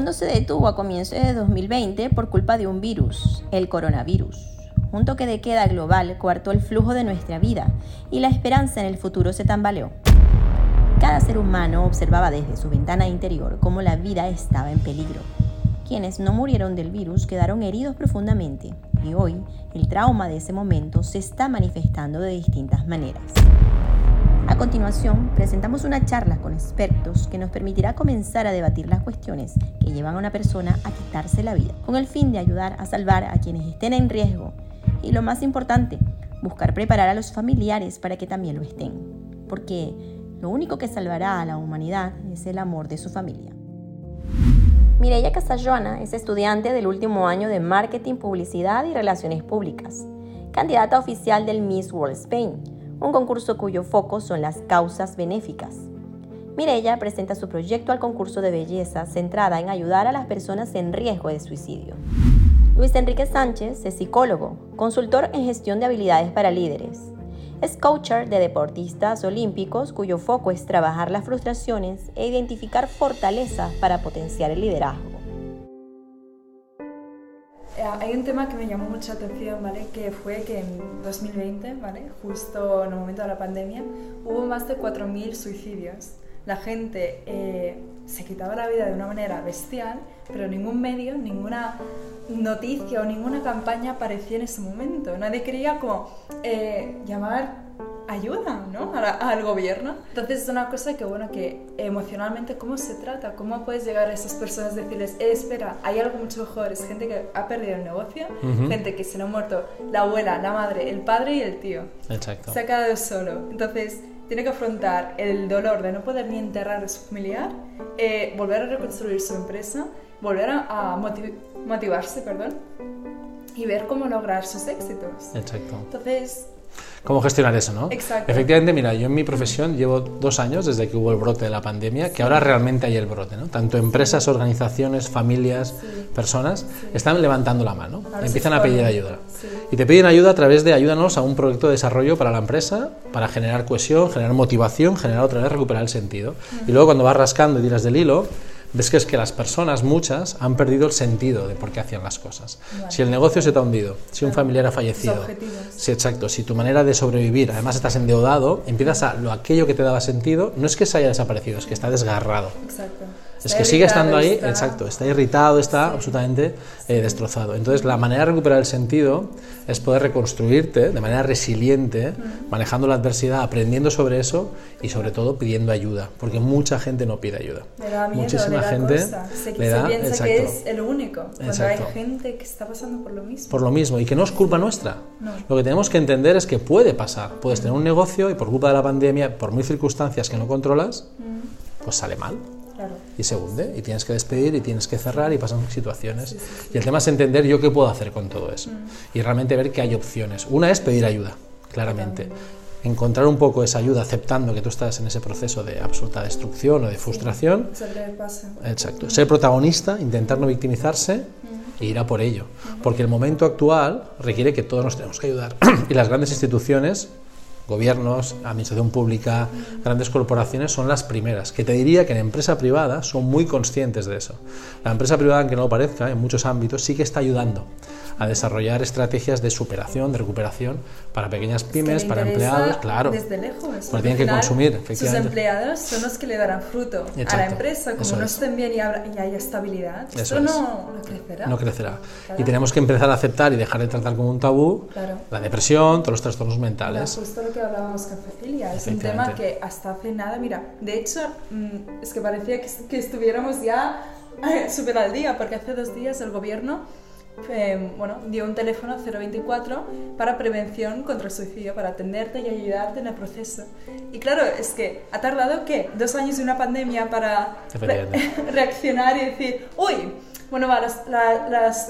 mundo se detuvo a comienzos de 2020 por culpa de un virus, el coronavirus. Un toque de queda global coartó el flujo de nuestra vida y la esperanza en el futuro se tambaleó. Cada ser humano observaba desde su ventana interior cómo la vida estaba en peligro. Quienes no murieron del virus quedaron heridos profundamente y hoy el trauma de ese momento se está manifestando de distintas maneras. A continuación, presentamos una charla con expertos que nos permitirá comenzar a debatir las cuestiones que llevan a una persona a quitarse la vida, con el fin de ayudar a salvar a quienes estén en riesgo y lo más importante, buscar preparar a los familiares para que también lo estén, porque lo único que salvará a la humanidad es el amor de su familia. Mireya Casalloana es estudiante del último año de Marketing, Publicidad y Relaciones Públicas, candidata oficial del Miss World Spain, un concurso cuyo foco son las causas benéficas. Mireya presenta su proyecto al concurso de belleza centrada en ayudar a las personas en riesgo de suicidio. Luis Enrique Sánchez es psicólogo, consultor en gestión de habilidades para líderes. Es coacher de deportistas olímpicos cuyo foco es trabajar las frustraciones e identificar fortalezas para potenciar el liderazgo. Eh, hay un tema que me llamó mucha atención, ¿vale? Que fue que en 2020, ¿vale? Justo en el momento de la pandemia, hubo más de 4.000 suicidios. La gente eh, se quitaba la vida de una manera bestial, pero ningún medio, ninguna noticia o ninguna campaña aparecía en ese momento. Nadie quería como eh, llamar ayuda ¿no? al gobierno. Entonces es una cosa que, bueno, que emocionalmente, ¿cómo se trata? ¿Cómo puedes llegar a esas personas y decirles, eh, espera, hay algo mucho mejor? Es gente que ha perdido el negocio, gente que se le ha muerto la abuela, la madre, el padre y el tío. Exacto. Se ha quedado solo. Entonces tiene que afrontar el dolor de no poder ni enterrar a su familiar, eh, volver a reconstruir su empresa, volver a, motivarse, perdón, y ver cómo lograr sus éxitos. Exacto. Entonces, cómo gestionar eso, ¿no? Exacto. Efectivamente, mira, yo en mi profesión llevo dos años desde que hubo el brote de la pandemia, que ahora realmente hay el brote, ¿no? Tanto empresas, organizaciones, familias, personas están levantando la mano, empiezan a pedir ayuda. Y te piden ayuda a través de ayúdanos a un proyecto de desarrollo para la empresa, para generar cohesión, generar motivación, generar otra vez recuperar el sentido. Y luego cuando vas rascando y tiras del hilo, ves que es que las personas, muchas, han perdido el sentido de por qué hacían las cosas. Si el negocio se te ha hundido, si un familiar ha fallecido, si exacto, si tu manera de sobrevivir, además estás endeudado, empiezas a lo aquello que te daba sentido, no es que se haya desaparecido, es que está desgarrado. Exacto es que sigue estando ahí, exacto, está irritado, está absolutamente eh, destrozado. Entonces, la manera de recuperar el sentido es poder reconstruirte de manera resiliente, manejando la adversidad, aprendiendo sobre eso y sobre todo pidiendo ayuda, porque mucha gente no pide ayuda. Muchísima gente se, le da, piensa que es el único, cuando hay gente que está pasando por lo mismo. Por lo mismo, y que no es culpa nuestra. Lo que tenemos que entender es que puede pasar. Puedes tener un negocio y por culpa de la pandemia, por mil circunstancias que no controlas, pues sale mal y se hunde y tienes que despedir y tienes que cerrar y pasan situaciones. Y el tema es entender yo qué puedo hacer con todo eso mm. y realmente ver que hay opciones. Una es pedir ayuda, claramente. Encontrar un poco esa ayuda aceptando que tú estás en ese proceso de absoluta destrucción o de frustración. Exacto. Ser protagonista, intentar no victimizarse e ir a por ello. Porque el momento actual requiere que todos nos tenemos que ayudar. y las grandes instituciones gobiernos, administración pública, grandes corporaciones son las primeras, que te diría que en empresa privada son muy conscientes de eso. La empresa privada, aunque no lo parezca, en muchos ámbitos sí que está ayudando a desarrollar estrategias de superación, de recuperación para pequeñas pymes, para empleados, claro. Desde lejos. Porque tienen que consumir, Sus empleados son los que le darán fruto a la empresa. Como no estén bien y, haya estabilidad, eso, no, crecerá. No crecerá. Y tenemos que empezar a aceptar y dejar de tratar como un tabú la depresión, todos los trastornos mentales. lo que hablábamos con Cecilia. Es un tema que hasta hace nada, mira, de hecho, mm, es que parecía que, que estuviéramos ya súper al día, porque hace dos días el gobierno eh, bueno, dio un teléfono 024 para prevención contra el suicidio, para atenderte y ayudarte en el proceso. Y claro, es que ha tardado, ¿qué? Dos años de una pandemia para reaccionar y decir, uy, bueno, va,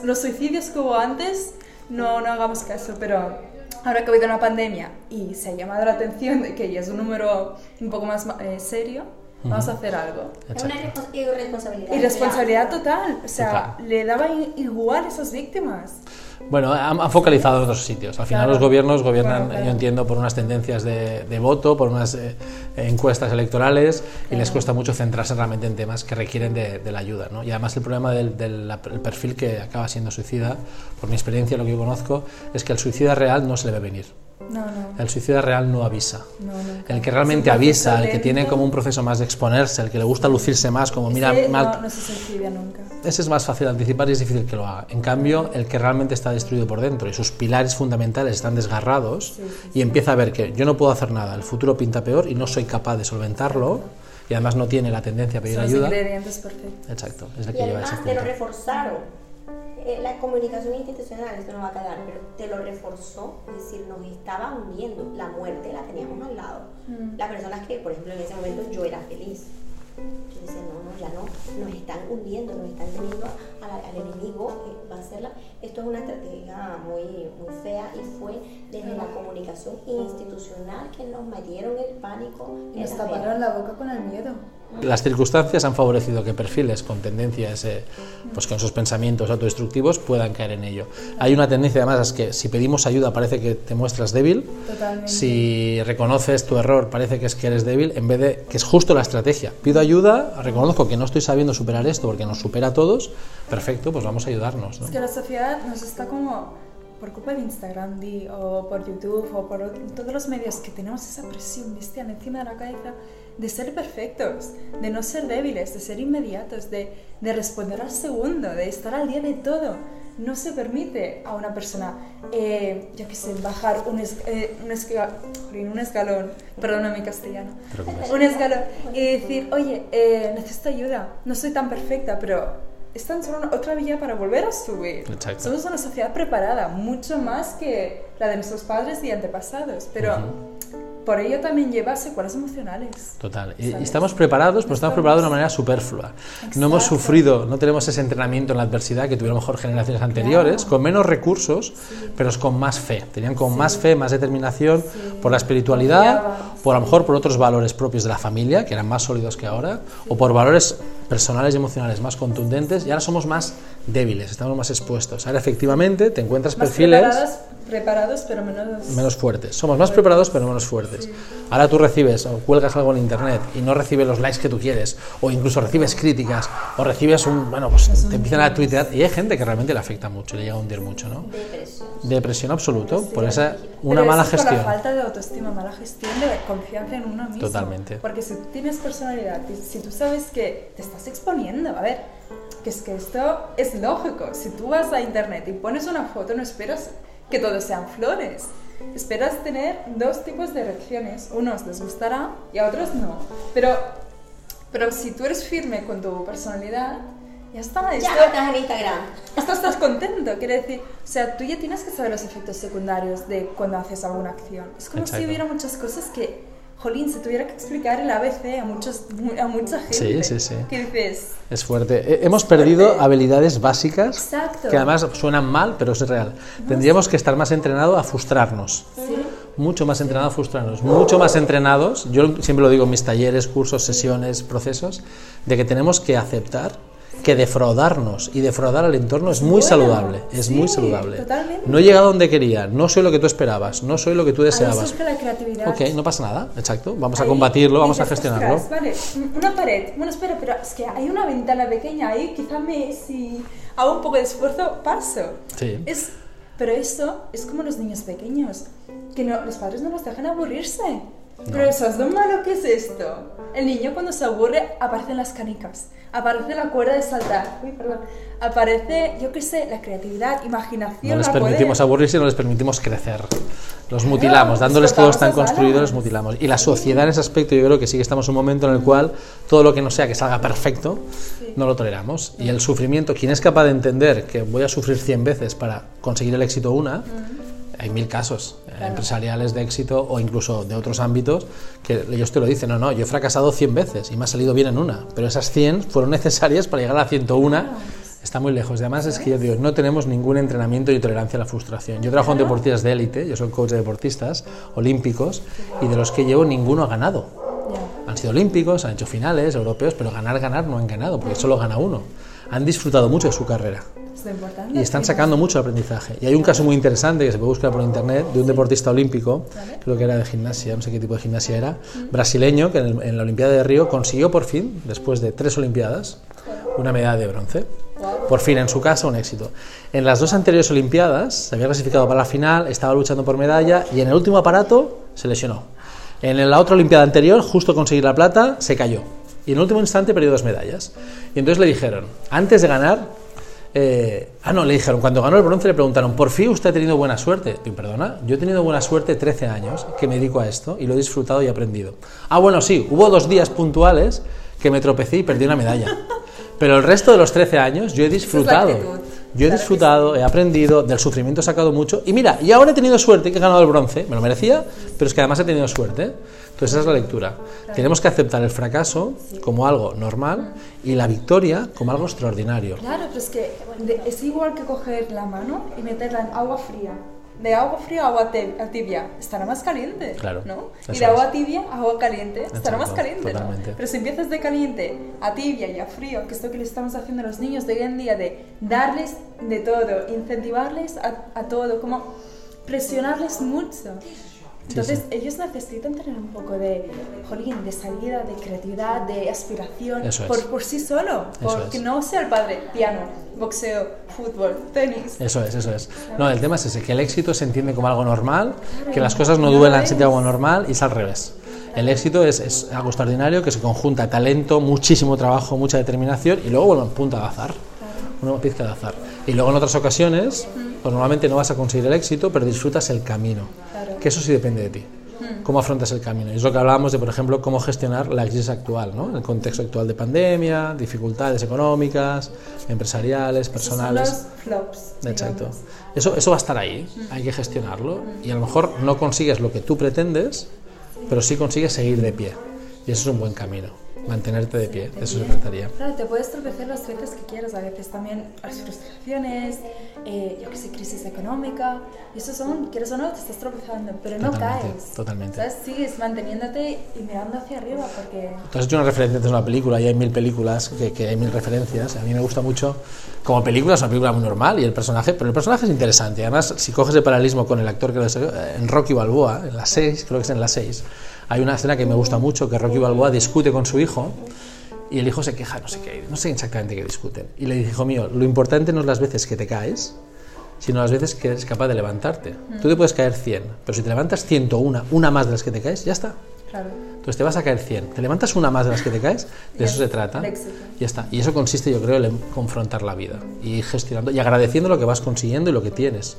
los suicidios que hubo antes, no, no hagamos caso, pero ahora que ha habido una pandemia y se ha llamado la atención de que ya es un número un poco más eh, serio, vamos a hacer algo. Es una irresponsabilidad. Irresponsabilidad total. O sea, le daba igual a esas víctimas. Bueno, han, focalizado en otros sitios. Al final los gobiernos gobiernan, yo entiendo, por unas tendencias de, voto, por unas eh, encuestas electorales y les cuesta mucho centrarse realmente en temas que requieren de, la ayuda. ¿no? Y además el problema del, perfil que acaba siendo suicida, por mi experiencia, lo que yo conozco, es que el suicida real no se le ve venir. El suicida real no avisa. El que realmente avisa, el que tiene como un proceso más de exponerse, el que le gusta lucirse más, como mira... No, se suicida nunca. Ese es más fácil anticipar y es difícil que lo haga. En cambio, el que realmente está destruido por dentro y sus pilares fundamentales están desgarrados y empieza a ver que yo no puedo hacer nada, el futuro pinta peor y no soy capaz de solventarlo y además no tiene la tendencia a pedir Son ayuda. ingredientes perfectos. Exacto, es el que y lleva además te lo reforzaron eh, la comunicación institucional, esto no va a quedar, pero te lo reforzó, es decir, nos estaba hundiendo. La muerte la teníamos al lado. Mm. Las personas que, por ejemplo, en ese momento yo era feliz. Yo decía, no, no, ya no, nos están hundiendo, nos están teniendo al, enemigo, va a ser esto es una estrategia muy, muy fea y fue desde la comunicación institucional que nos metieron el pánico. Nos taparon la boca con el miedo. Las circunstancias han favorecido que perfiles con tendencias, eh, pues con esos pensamientos autodestructivos puedan caer en ello. Hay una tendencia además es que si pedimos ayuda parece que te muestras débil, si reconoces tu error parece que es que eres débil, en vez de que es justo la estrategia. Pido ayuda, reconozco que no estoy sabiendo superar esto porque nos supera a todos, perfecto, pues vamos a ayudarnos. Es que la sociedad nos está como por culpa de Instagram o por YouTube o por todos los medios que tenemos esa presión bestial encima de la cabeza de ser perfectos, de no ser débiles, de ser inmediatos, de, de responder al segundo, de estar al día de todo. No se permite a una persona, eh, yo qué sé, bajar un, eh, un, un, escalón, perdona mi castellano, un escalón y decir, oye, eh, necesito ayuda, no soy tan perfecta, pero es otra vía para volver a subir. Somos una sociedad preparada, mucho más que la de nuestros padres y antepasados, pero por ello también lleva secuelas emocionales. Total. Y, estamos preparados, pero estamos preparados de una manera superflua. No hemos sufrido, no tenemos ese entrenamiento en la adversidad que tuvieron mejor generaciones anteriores, con menos recursos, pero con más fe. Tenían con más fe, más determinación por la espiritualidad, por a lo mejor por otros valores propios de la familia, que eran más sólidos que ahora, o por valores personales y emocionales más contundentes, y ahora somos más débiles, estamos más expuestos. Ahora efectivamente te encuentras perfiles preparados pero menos... Menos fuertes. Somos más preparados pero menos fuertes. Ahora tú recibes o cuelgas algo en internet y no recibes los likes que tú quieres, o incluso recibes críticas, o recibes un... Bueno, pues te empiezan a tuitear y hay gente que realmente le afecta mucho, le llega a hundir mucho, ¿no? Depresión. Depresión absoluto, por esa una mala gestión. Por la falta de autoestima, mala gestión de confianza en uno mismo. Totalmente. Porque si tienes personalidad, si tú sabes que te estás exponiendo, a ver, que es que esto es lógico. Si tú vas a internet y pones una foto, no esperas que todos sean flores. Esperas tener dos tipos de reacciones. Unos les gustará y a otros no. Pero, pero si tú eres firme con tu personalidad, ya está. Esto, ya estás en Instagram. Esto estás contento, quiere decir. O sea, tú ya tienes que saber los efectos secundarios de cuando haces alguna acción. Es como si hubiera muchas cosas que jolín, se tuviera que explicar el ABC a, muchos, a mucha gente. Sí, sí, sí. ¿Qué dices? Es fuerte. Hemos perdido habilidades básicas que además suenan mal, pero es real. Tendríamos que estar más entrenados a frustrarnos. ¿Sí? Mucho más entrenados a frustrarnos. Mucho más entrenados, yo siempre lo digo en mis talleres, cursos, sesiones, procesos, de que tenemos que aceptar que defraudarnos y defraudar al entorno es muy saludable, es muy saludable. No he llegado donde quería, no soy lo que tú esperabas, no soy lo que tú deseabas. la creatividad. Ok, no pasa nada, exacto, vamos a combatirlo, vamos a gestionarlo. Vale, una pared, bueno, espera, pero es que hay una ventana pequeña ahí, quizá me, si hago un poco de esfuerzo, paso. Sí. Es, pero eso es como los niños pequeños, que no, los padres no los dejan aburrirse. Pero eso es lo malo que es esto. El niño cuando se aburre aparecen las canicas, aparece la cuerda de saltar, Uy, perdón. aparece, yo qué sé, la creatividad, imaginación. No les permitimos aburrirse, no les permitimos crecer. Los mutilamos, dándoles todo tan construido, los mutilamos. Y la sociedad en ese aspecto yo creo que sí que estamos en un momento en el cual todo lo que no sea que salga perfecto, no lo toleramos. Y el sufrimiento, quien es capaz de entender que voy a sufrir 100 veces para conseguir el éxito una, hay mil casos eh, empresariales de éxito o incluso de otros ámbitos que ellos te lo dicen, no, no, yo he fracasado 100 veces y me ha salido bien en una, pero esas 100 fueron necesarias para llegar a la 101. Está muy lejos. Además es que yo digo, no tenemos ningún entrenamiento ni tolerancia a la frustración. Yo trabajo en deportistas de élite, yo soy coach de deportistas olímpicos y de los que llevo ninguno ha ganado. Han sido olímpicos, han hecho finales europeos, pero ganar, ganar no han ganado, porque solo gana uno. Han disfrutado mucho de su carrera y están sacando mucho aprendizaje. Y hay un caso muy interesante que se puede buscar por internet de un deportista olímpico, creo que era de gimnasia, no sé qué tipo de gimnasia era, brasileño, que en, la Olimpiada de Río consiguió por fin, después de tres Olimpiadas, una medalla de bronce. Por fin, en su casa, un éxito. En las dos anteriores Olimpiadas se había clasificado para la final, estaba luchando por medalla y en el último aparato se lesionó. En la otra Olimpiada anterior, justo conseguir la plata, se cayó. Y en el último instante perdió dos medallas. Y entonces le dijeron, antes de ganar, eh, ah, no, le dijeron, cuando ganó el bronce le preguntaron, ¿por fin usted ha tenido buena suerte? Y, perdona, yo he tenido buena suerte 13 años que me dedico a esto y lo he disfrutado y aprendido. Ah, bueno, sí, hubo dos días puntuales que me tropecé y perdí una medalla. Pero el resto de los 13 años yo he disfrutado. Yo he disfrutado, he aprendido, del sufrimiento he sacado mucho. Y mira, y ahora he tenido suerte que he ganado el bronce, me lo merecía, pero es que además he tenido suerte. Entonces esa es la lectura. Tenemos que aceptar el fracaso como algo normal y la victoria como algo extraordinario. Claro, pero es que es igual que coger la mano y meterla en agua fría. De agua fría a agua tibia, estará más caliente. Claro. ¿no? Y de agua tibia a agua caliente, estará más caliente. ¿no? Pero si empiezas de caliente a tibia y a frío, que es lo que le estamos haciendo a los niños de hoy en día, de darles de todo, incentivarles a, a todo, como presionarles mucho. Entonces, ellos necesitan tener un poco de, jolín, de salida, de creatividad, de aspiración por, por, sí solo, porque no sea el padre, piano, boxeo, fútbol, tenis. Eso es, eso es. No, el tema es ese, que el éxito se entiende como algo normal, que las cosas no duelen se algo normal y es al revés. El éxito es, es, algo extraordinario que se conjunta talento, muchísimo trabajo, mucha determinación y luego, bueno, punta de azar, una pizca de azar. Y luego en otras ocasiones, pues normalmente no vas a conseguir el éxito, pero disfrutas el camino que eso sí depende de ti. Cómo afrontas el camino. Y es lo que hablábamos de, por ejemplo, cómo gestionar la crisis actual, ¿no? El contexto actual de pandemia, dificultades económicas, empresariales, personales. Son los flops. Exacto. Eso, eso va a estar ahí, hay que gestionarlo. Y a lo mejor no consigues lo que tú pretendes, pero sí consigues seguir de pie. Y eso es un buen camino mantenerte de pie, eso se trataría. Claro, te puedes tropezar las veces que quieras, a veces también las frustraciones, eh, yo que sé, crisis económica, y eso son, quieres o no, te estás tropezando, pero no caes. Totalmente. ¿Sabes? Sigues manteniéndote y mirando hacia arriba porque... Tú has hecho una referencia de una película y hay mil películas que, que, hay mil referencias, a mí me gusta mucho, como película es una película muy normal y el personaje, pero el personaje es interesante, además si coges el paralelismo con el actor que lo en Rocky Balboa, en la 6, creo que es en la 6, hay una escena que me gusta mucho, que Rocky Balboa discute con su hijo y el hijo se queja, no sé qué, no sé exactamente qué discuten. Y le dice, hijo mío, lo importante no es las veces que te caes, sino las veces que eres capaz de levantarte. Tú te puedes caer 100, pero si te levantas 101, una más de las que te caes, ya está. Claro. Entonces te vas a caer 100. Te levantas una más de las que te caes, de eso se trata. Ya está. Y eso consiste, yo creo, en confrontar la vida y gestionando y agradeciendo lo que vas consiguiendo y lo que tienes.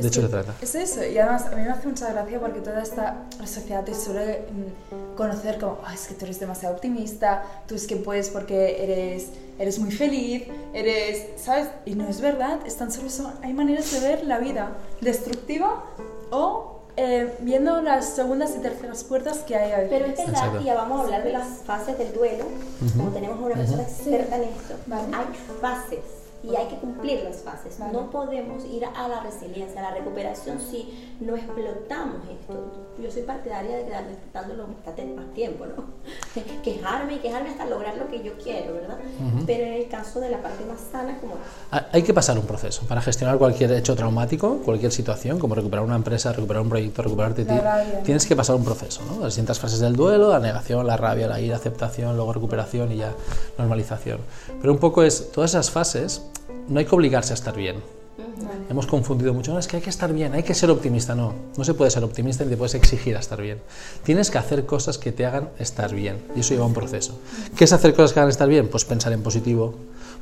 De hecho, se trata. Es eso, y además a mí me hace mucha gracia porque toda esta sociedad te suele mm, conocer como, es que tú eres demasiado optimista, tú es que puedes porque eres, eres muy feliz, eres, ¿sabes? Y no es verdad, es tan solo son, hay maneras de ver la vida destructiva o eh, viendo las segundas y terceras puertas que hay a veces. Pero es verdad, y ya vamos a hablar de las fases del duelo, como tenemos una persona experta en esto, hay fases y hay que cumplir las fases. No podemos ir a la resiliencia, a la recuperación si no explotamos esto. Yo soy partidaria de quedarme explotándolo más tiempo, ¿no? quejarme y quejarme hasta lograr lo que yo quiero, ¿verdad? Pero en el caso de la parte más sana, como... Hay que pasar un proceso para gestionar cualquier hecho traumático, cualquier situación, como recuperar una empresa, recuperar un proyecto, recuperarte ti. Tienes que pasar un proceso, ¿no? Las distintas fases del duelo, la negación, la rabia, la ira, aceptación, luego recuperación y ya normalización. Pero un poco es, todas esas fases no hay que obligarse a estar bien. Hemos confundido mucho, no, es que hay que estar bien, hay que ser optimista. No, no se puede ser optimista ni te puedes exigir a estar bien. Tienes que hacer cosas que te hagan estar bien y eso lleva un proceso. ¿Qué es hacer cosas que hagan estar bien? Pues pensar en positivo,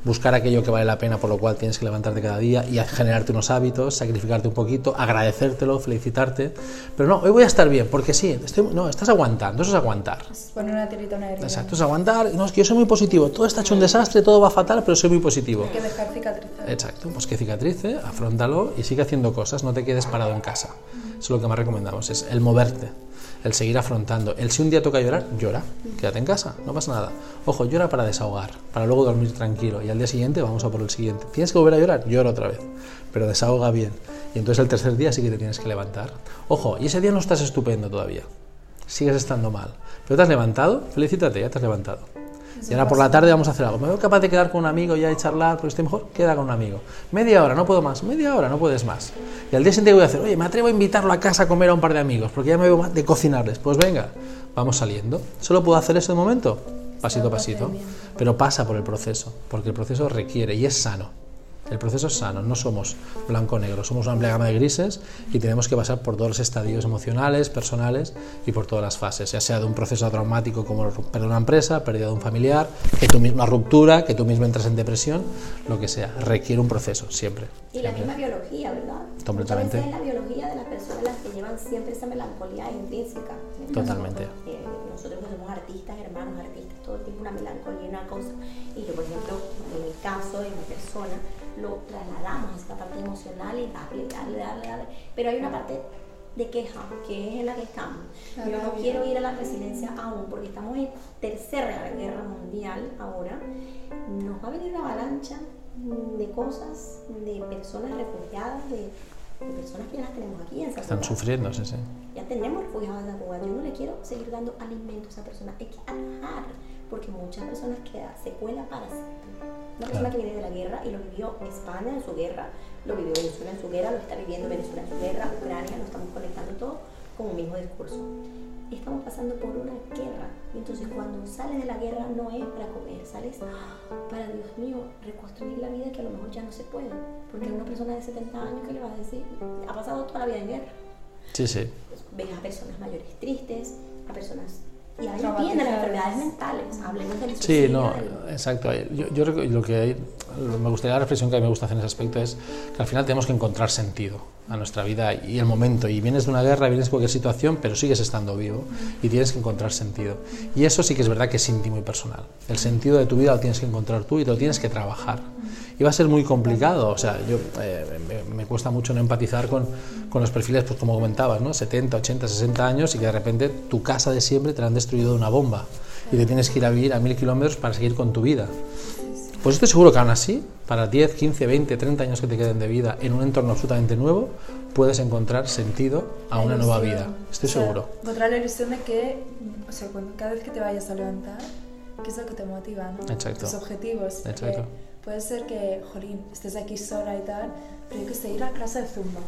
buscar aquello que vale la pena, por lo cual tienes que levantarte cada día y generarte unos hábitos, sacrificarte un poquito, agradecértelo, felicitarte. Pero no, hoy voy a estar bien, porque sí, estoy, no, estás aguantando, eso es aguantar. Poner una tirita una Exacto, es aguantar. No, es que yo soy muy positivo, todo está hecho un desastre, todo va fatal, pero soy muy positivo. Hay que dejar cicatrizar. Exacto, pues que cicatrice, afrontalo y sigue haciendo cosas, no te quedes parado en casa. Eso es lo que más recomendamos, es el moverte el seguir afrontando. El si un día toca llorar, llora. Quédate en casa, no pasa nada. Ojo, llora para desahogar, para luego dormir tranquilo. Y al día siguiente vamos a por el siguiente. ¿Tienes que volver a llorar? Llora otra vez. Pero desahoga bien. Y entonces el tercer día sí que te tienes que levantar. Ojo, y ese día no estás estupendo todavía. Sigues estando mal. Pero te has levantado, felicítate, ya te has levantado. Y ahora por la tarde vamos a hacer algo. Me veo capaz de quedar con un amigo ya y charlar, porque estoy mejor, queda con un amigo. Media hora, no puedo más, media hora, no puedes más. Y al día siguiente voy a hacer, oye, me atrevo a invitarlo a casa a comer a un par de amigos, porque ya me veo de cocinarles. Pues venga, vamos saliendo. ¿Solo puedo hacer eso de momento? Pasito a pasito. Pero pasa por el proceso, porque el proceso requiere y es sano. El proceso es sano, no somos blanco-negro, somos una amplia gama de grises y tenemos que pasar por todos los estadios emocionales, personales y por todas las fases, ya sea de un proceso traumático como perder una empresa, pérdida de un familiar, que tú misma ruptura, que tú mismo entras en depresión, lo que sea, requiere un proceso siempre. Y la misma biología, ¿verdad? Completamente. es la biología de las personas las que llevan siempre esa melancolía intrínseca. Totalmente. Eh, nosotros somos artistas, hermanos artistas, todo el tiempo una melancolía, una cosa. Y yo, por ejemplo, en el caso de mi persona, lo trasladamos a esta parte emocional y darle, darle, darle, darle. Pero hay una parte de queja, que es en la que estamos. Yo no quiero ir a la resiliencia aún, porque estamos en tercera guerra mundial ahora. Nos va a venir una avalancha de cosas, de personas refugiadas, de, personas que ya las tenemos aquí en Están sufriendo, sí, sí. Ya tenemos refugiados en Cuba. Yo no le quiero seguir dando alimento a esa persona. Hay que alejar, porque muchas personas quedan secuela para siempre. Una persona que viene de la guerra y lo vivió España en su guerra, lo vivió Venezuela en su guerra, lo está viviendo Venezuela en su guerra, Ucrania, lo estamos conectando todo con un mismo discurso. Estamos pasando por una guerra. Y entonces cuando sales de la guerra no es para comer, sales para, Dios mío, reconstruir la vida que a lo mejor ya no se puede. Porque una persona de 70 años, ¿qué le va a decir? Ha pasado toda la vida en guerra. Sí, sí. ves a personas mayores tristes, a personas y ahí vienen las enfermedades mentales, hablemos del Sí, no, exacto. Yo, yo lo que hay, me gustaría la reflexión que a mí me gusta hacer en ese aspecto es que al final tenemos que encontrar sentido a nuestra vida y el momento. Y vienes de una guerra, vienes de cualquier situación, pero sigues estando vivo y tienes que encontrar sentido. Y eso sí que es verdad que es íntimo y personal. El sentido de tu vida lo tienes que encontrar tú y lo tienes que trabajar. Y va a ser muy complicado. O sea, yo eh, me, cuesta mucho no empatizar con, con, los perfiles, pues como comentabas, ¿no? 70, 80, 60 años y que de repente tu casa de siempre te la han destruido de una bomba y te tienes que ir a vivir a mil kilómetros para seguir con tu vida. Pues estoy seguro que aún así, para 10, 15, 20, 30 años que te queden de vida en un entorno absolutamente nuevo, puedes encontrar sentido a una nueva vida. Estoy seguro. Encontrar la ilusión de que, o sea, cuando, cada vez que te vayas a levantar, ¿qué es lo que te motiva? ¿no? Exacto. Tus objetivos. Exacto. puede ser que, jolín, estés aquí sola y tal, pero yo que sé, ir a clase de zumba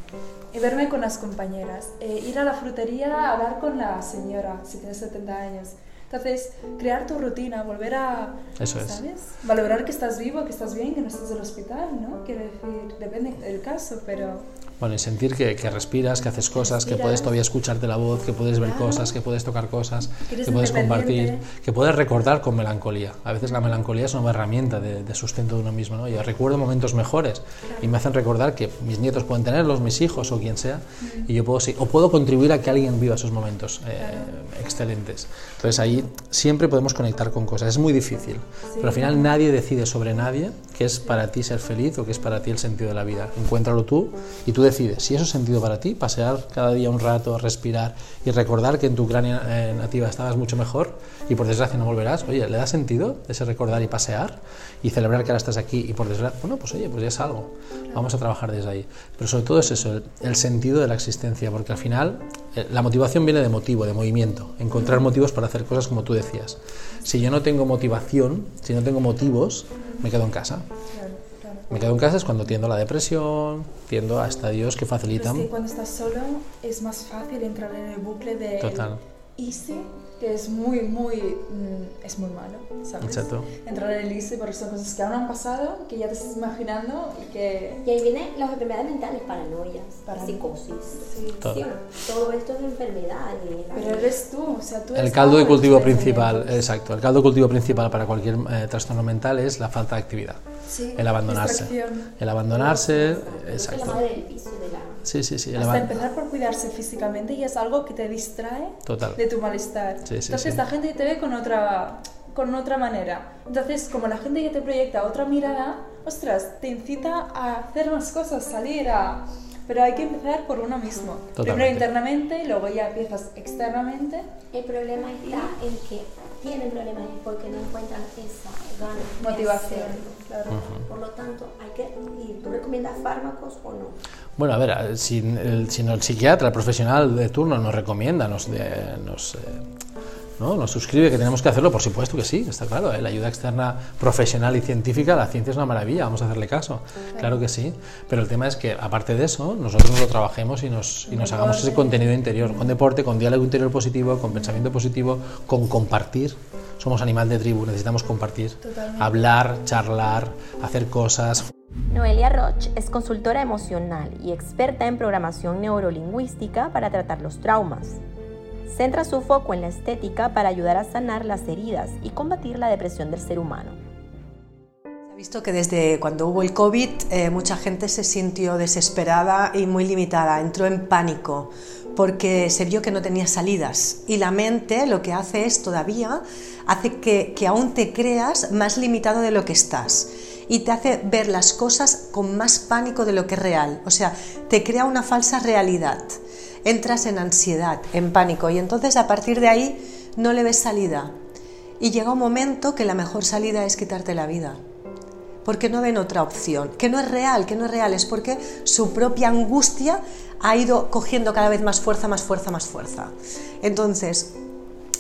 y verme con las compañeras, eh, ir a la frutería a hablar con la señora, si tienes 70 años entonces, crear tu rutina, volver a... Eso ¿Sabes? Valorar que estás vivo, que estás bien, que no estás en el hospital, ¿no? Quiero decir, depende del caso, pero bueno, y sentir que, que respiras, que haces cosas, que puedes todavía escucharte la voz, que puedes ver cosas, que puedes tocar cosas, que puedes compartir, que puedes recordar con melancolía. A veces la melancolía es una herramienta de, sustento de uno mismo. ¿no? Yo recuerdo momentos mejores y me hacen recordar que mis nietos pueden tenerlos, mis hijos o quien sea, y yo puedo, o puedo contribuir a que alguien viva esos momentos eh, excelentes. Entonces ahí siempre podemos conectar con cosas. Es muy difícil, pero al final nadie decide sobre nadie qué es para ti ser feliz o qué es para ti el sentido de la vida. Encuéntralo tú y tú decides si eso es sentido para ti, pasear cada día un rato, respirar y recordar que en tu Ucrania eh, nativa estabas mucho mejor y por desgracia no volverás. Oye, ¿le da sentido ese recordar y pasear y celebrar que ahora estás aquí y por desgracia, bueno, pues oye, pues ya es algo. Vamos a trabajar desde ahí. Pero sobre todo es eso, el, sentido de la existencia, porque al final eh, la motivación viene de motivo, de movimiento, encontrar motivos para hacer cosas como tú decías. Si yo no tengo motivación, si no tengo motivos, me quedo en casa. Me quedo en casa es cuando tiendo a la depresión, tiendo a estadios que facilitan. Pero cuando estás solo es más fácil entrar en el bucle de Total. easy, que es muy, muy, mm, es muy malo, ¿sabes? Exacto. Entrar en el easy porque son cosas que aún han pasado, que ya te estás imaginando y que... Y ahí vienen las enfermedades mentales, paranoias, psicosis, sí. Todo. todo esto es enfermedad. Pero eres tú, o sea, tú El caldo de cultivo principal, exacto, el caldo de cultivo principal para cualquier eh, trastorno mental es la falta de actividad el abandonarse. El abandonarse, exacto. Sí, sí, sí. Hasta empezar por cuidarse físicamente y es algo que te distrae de tu malestar. Entonces la gente te ve con otra, con otra manera. Entonces, como la gente ya te proyecta otra mirada, ostras, te incita a hacer más cosas, salir a... Pero hay que empezar por uno mismo. Primero internamente, luego ya empiezas externamente. El problema está en que tienen problemas porque no encuentran esa gana motivación. Claro. Por lo tanto, hay que, ¿y tú recomiendas fármacos o no? Bueno, a ver, si el, si no el psiquiatra, el profesional de turno nos recomienda, nos, nos, eh, ¿no? Nos suscribe que tenemos que hacerlo, por supuesto que sí, está claro. ¿eh? La ayuda externa profesional y científica, la ciencia es una maravilla, vamos a hacerle caso. Claro que sí. Pero el tema es que, aparte de eso, nosotros lo trabajemos y nos, y nos hagamos ese contenido interior, con deporte, con diálogo interior positivo, con pensamiento positivo, con compartir. Somos animal de tribu, necesitamos compartir, hablar, charlar, hacer cosas. Noelia Roche es consultora emocional y experta en programación neurolingüística para tratar los traumas. Centra su foco en la estética para ayudar a sanar las heridas y combatir la depresión del ser humano. Se ha visto que desde cuando hubo el COVID eh, mucha gente se sintió desesperada y muy limitada, entró en pánico porque se vio que no tenía salidas. Y la mente lo que hace es todavía hace que, que aún te creas más limitado de lo que estás. Y te hace ver las cosas con más pánico de lo que es real, o sea, te crea una falsa realidad entras en ansiedad, en pánico y entonces a partir de ahí no le ves salida. Y llega un momento que la mejor salida es quitarte la vida. Porque no ven otra opción, que no es real, que no es real, es porque su propia angustia ha ido cogiendo cada vez más fuerza, más fuerza, más fuerza. Entonces,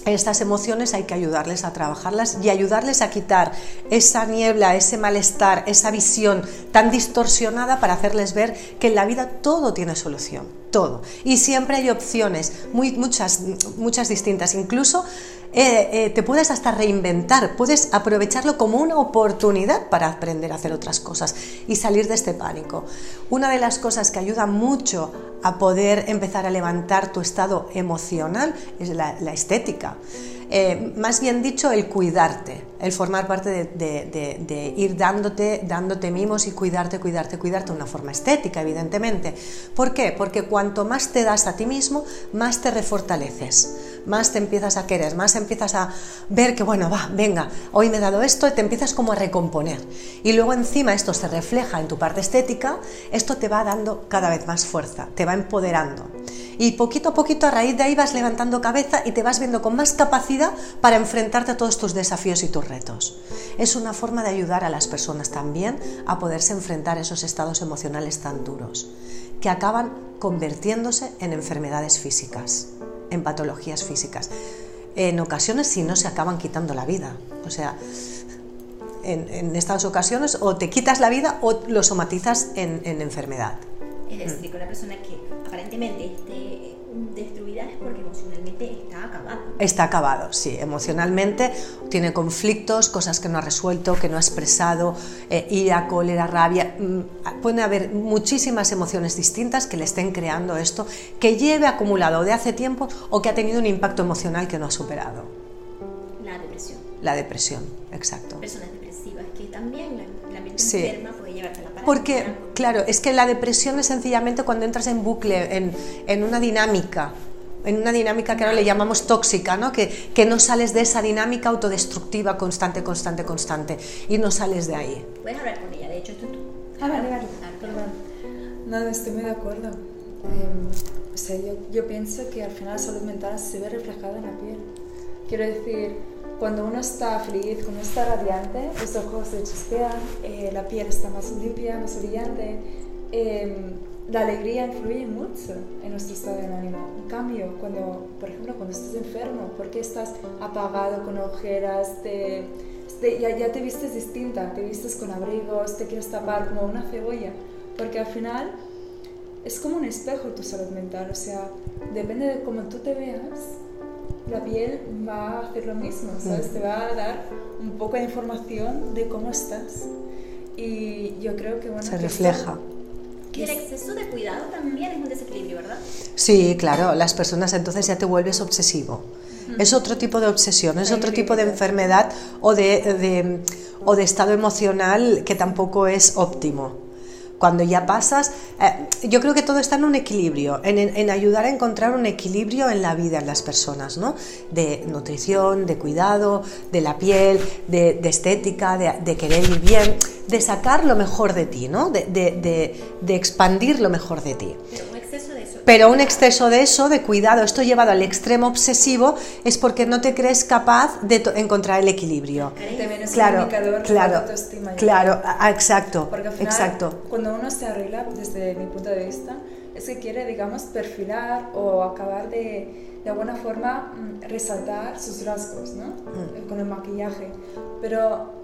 estas emociones hay que ayudarles a trabajarlas y ayudarles a quitar esa niebla, ese malestar, esa visión tan distorsionada para hacerles ver que en la vida todo tiene solución, todo. Y siempre hay opciones, muy, muchas, muchas distintas. Incluso eh, eh, te puedes hasta reinventar, puedes aprovecharlo como una oportunidad para aprender a hacer otras cosas y salir de este pánico. Una de las cosas que ayuda mucho a poder empezar a levantar tu estado emocional es la estética. Eh, más bien dicho, el cuidarte, el formar parte de, ir dándote, dándote mimos y cuidarte, cuidarte, cuidarte de una forma estética, evidentemente. ¿Por qué? Porque cuanto más te das a ti mismo, más te refortaleces, más te empiezas a querer, más empiezas a ver que, bueno, va, venga, hoy me he dado esto y te empiezas como a recomponer. Y luego encima esto se refleja en tu parte estética, esto te va dando cada vez más fuerza, te va empoderando y poquito a poquito a raíz de ahí vas levantando cabeza y te vas viendo con más capacidad para enfrentarte a todos tus desafíos y tus retos. Es una forma de ayudar a las personas también a poderse enfrentar a esos estados emocionales tan duros, que acaban convirtiéndose en enfermedades físicas, en patologías físicas. En ocasiones si no se acaban quitando la vida. O sea, en, estas ocasiones o te quitas la vida o lo somatizas en, en enfermedad. Es decir, que una persona que aparentemente esté destruida es porque. Está acabado, sí. Emocionalmente tiene conflictos, cosas que no ha resuelto, que no ha expresado, eh, ira, cólera, rabia. Mm, puede haber muchísimas emociones distintas que le estén creando esto, que lleve acumulado de hace tiempo o que ha tenido un impacto emocional que no ha superado. La depresión. La depresión, exacto. Personas depresivas que también la, la mente enferma puede llevarte a la porque, claro, es que la depresión es sencillamente cuando entras en bucle, en, una dinámica, en una dinámica que ahora le llamamos tóxica, ¿no? Que, que, no sales de esa dinámica autodestructiva constante, constante, constante, y no sales de ahí. Puedes hablar con ella, de hecho, tú. Ah, vale, vale, perdón. Nada, estoy muy de acuerdo. Eh, o sea, yo, yo pienso que al final la salud mental se ve reflejada en la piel. Quiero decir, cuando uno está feliz, cuando está radiante, los ojos se chispean, eh, la piel está más limpia, más brillante. Em, la alegría influye mucho en nuestro estado de ánimo. En cambio, cuando, por ejemplo, cuando estás enfermo, porque estás apagado, con ojeras, te, ya, ya te vistes distinta, te vistes con abrigos, te quieres tapar como una cebolla, porque al final es como un espejo tu salud mental, o sea, depende de cómo tú te veas, la piel va a hacer lo mismo, ¿sabes? Te va a dar un poco de información de cómo estás. Y yo creo que, bueno... Se refleja. El exceso de cuidado también es un desequilibrio, ¿verdad? Sí, claro, las personas entonces ya te vuelves obsesivo. Es otro tipo de obsesión, es otro tipo de enfermedad o de, o de estado emocional que tampoco es óptimo cuando ya pasas, eh, yo creo que todo está en un equilibrio, en, ayudar a encontrar un equilibrio en la vida en las personas, ¿no? De nutrición, de cuidado, de la piel, de, estética, de, querer ir bien, de sacar lo mejor de ti, ¿no? De, expandir lo mejor de ti. Pero un exceso de eso, de cuidado, esto llevado al extremo obsesivo, es porque no te crees capaz de encontrar el equilibrio. claro, claro, claro, exacto, porque al final, exacto. Cuando uno se arregla, desde mi punto de vista, es que quiere, digamos, perfilar o acabar de, de alguna forma, mm, resaltar sus rasgos, ¿no? Mm. Con el maquillaje. Pero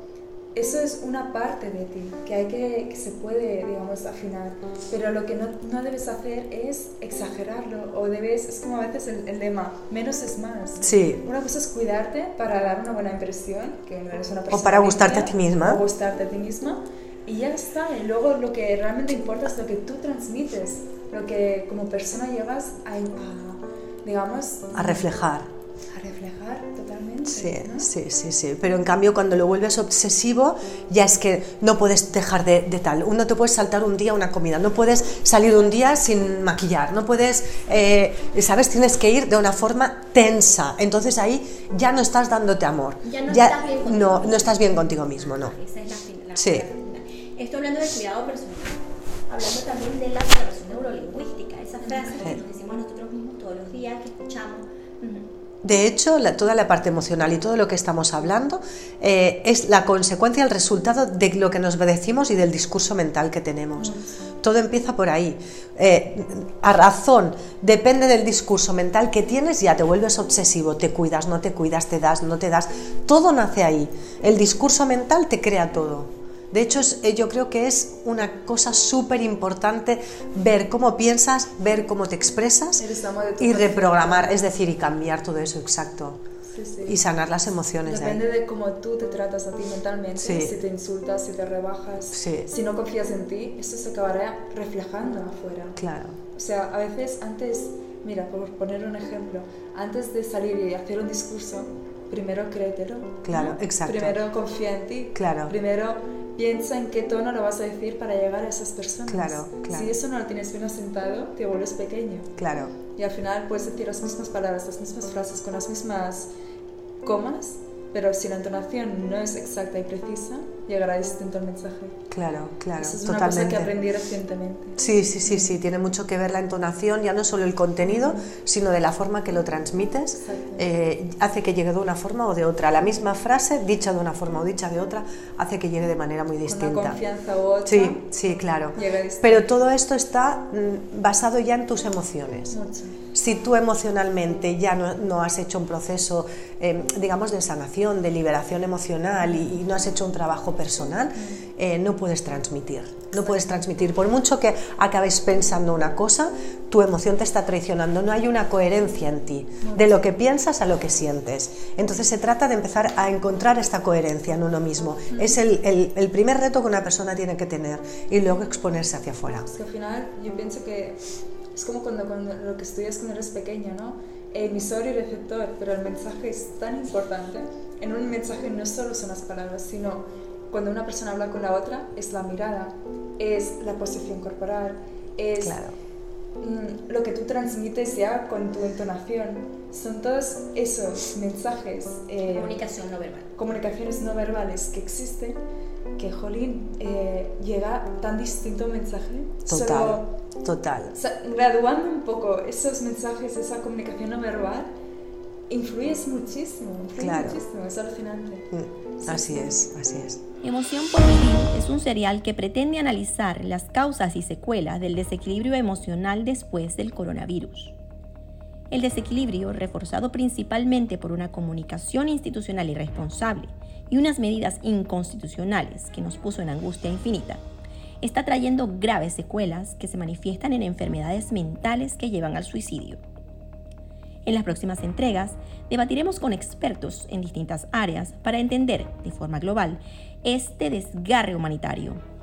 eso es una parte de ti que hay que, que se puede, digamos, afinar. Pero lo que no, no, debes hacer es exagerarlo o debes, es como a veces el, lema, menos es más. Sí. Una cosa es cuidarte para dar una buena impresión, que eres una persona. O para gustarte a ti misma. O gustarte a ti misma. Y ya está. Y luego lo que realmente importa es lo que tú transmites, lo que como persona llevas a, a digamos... A reflejar a reflejar totalmente. Sí, sí, sí, sí. Pero en cambio, cuando lo vuelves obsesivo, ya es que no puedes dejar de, tal. Uno te puede saltar un día una comida, no puedes salir un día sin maquillar, no puedes, eh, ¿sabes? Tienes que ir de una forma tensa. Entonces ahí ya no estás dándote amor. Ya no estás bien contigo no, no estás bien contigo mismo, no. Esa es la, sí. Estoy hablando de cuidado personal, hablando también de la relación neurolingüística, esa frase que nos decimos nosotros mismos todos los días, que escuchamos. De hecho, toda la parte emocional y todo lo que estamos hablando eh, es la consecuencia, el resultado de lo que nos decimos y del discurso mental que tenemos. Todo empieza por ahí. Eh, a razón, depende del discurso mental que tienes, ya te vuelves obsesivo, te cuidas, no te cuidas, te das, no te das. Todo nace ahí. El discurso mental te crea todo. De hecho, eh, yo creo que es una cosa súper importante ver cómo piensas, ver cómo te expresas y reprogramar, es decir, y cambiar todo eso, exacto. Y sanar las emociones. Depende de, de, cómo tú te tratas a ti mentalmente, si te insultas, si te rebajas, si no confías en ti, eso se acabará reflejando afuera. Claro. O sea, a veces antes, mira, por poner un ejemplo, antes de salir y hacer un discurso, primero créetelo. Claro, exacto. Primero confía en ti. Claro. Primero piensa en qué tono lo vas a decir para llegar a esas personas. Claro, claro. Si eso no lo tienes bien asentado, te vuelves pequeño. Claro. Y al final puedes decir las mismas palabras, las mismas frases, con las mismas comas, pero si la entonación no es exacta y precisa, llegará distinto el mensaje. Claro, claro. Eso es totalmente. una cosa que aprendí recientemente. Sí, sí, sí, sí, tiene mucho que ver la entonación, ya no solo el contenido, sino de la forma que lo transmites, eh, hace que llegue de una forma o de otra. La misma frase, dicha de una forma o dicha de otra, hace que llegue de manera muy distinta. Una confianza u otra. Sí, sí, claro. Pero todo esto está mm, basado ya en tus emociones. Mucho si tú emocionalmente ya no, has hecho un proceso, eh, digamos, de sanación, de liberación emocional y, no has hecho un trabajo personal, eh, no puedes transmitir. No puedes transmitir. Por mucho que acabes pensando una cosa, tu emoción te está traicionando. No hay una coherencia en ti, de lo que piensas a lo que sientes. Entonces se trata de empezar a encontrar esta coherencia en uno mismo. Es el, el, primer reto que una persona tiene que tener y luego exponerse hacia afuera. Es que al final yo pienso que es como cuando, cuando lo que estudias cuando eres pequeño, ¿no? Emisor y receptor, pero el mensaje es tan importante. En un mensaje no solo son las palabras, sino cuando una persona habla con la otra, es la mirada, es la posición corporal, es mm, lo que tú transmites ya con tu entonación. Son todos esos mensajes. Eh, Comunicación no verbal. Comunicaciones no verbales que existen que, jolín, eh, llega tan distinto mensaje. Total, total. graduando un poco esos mensajes, esa comunicación no verbal, influyes muchísimo, claro. muchísimo, es alucinante. Mm, así es, así es. Emoción por Vivir es un serial que pretende analizar las causas y secuelas del desequilibrio emocional después del coronavirus. El desequilibrio, reforzado principalmente por una comunicación institucional irresponsable, y unas medidas inconstitucionales que nos puso en angustia infinita, está trayendo graves secuelas que se manifiestan en enfermedades mentales que llevan al suicidio. En las próximas entregas debatiremos con expertos en distintas áreas para entender de forma global este desgarre humanitario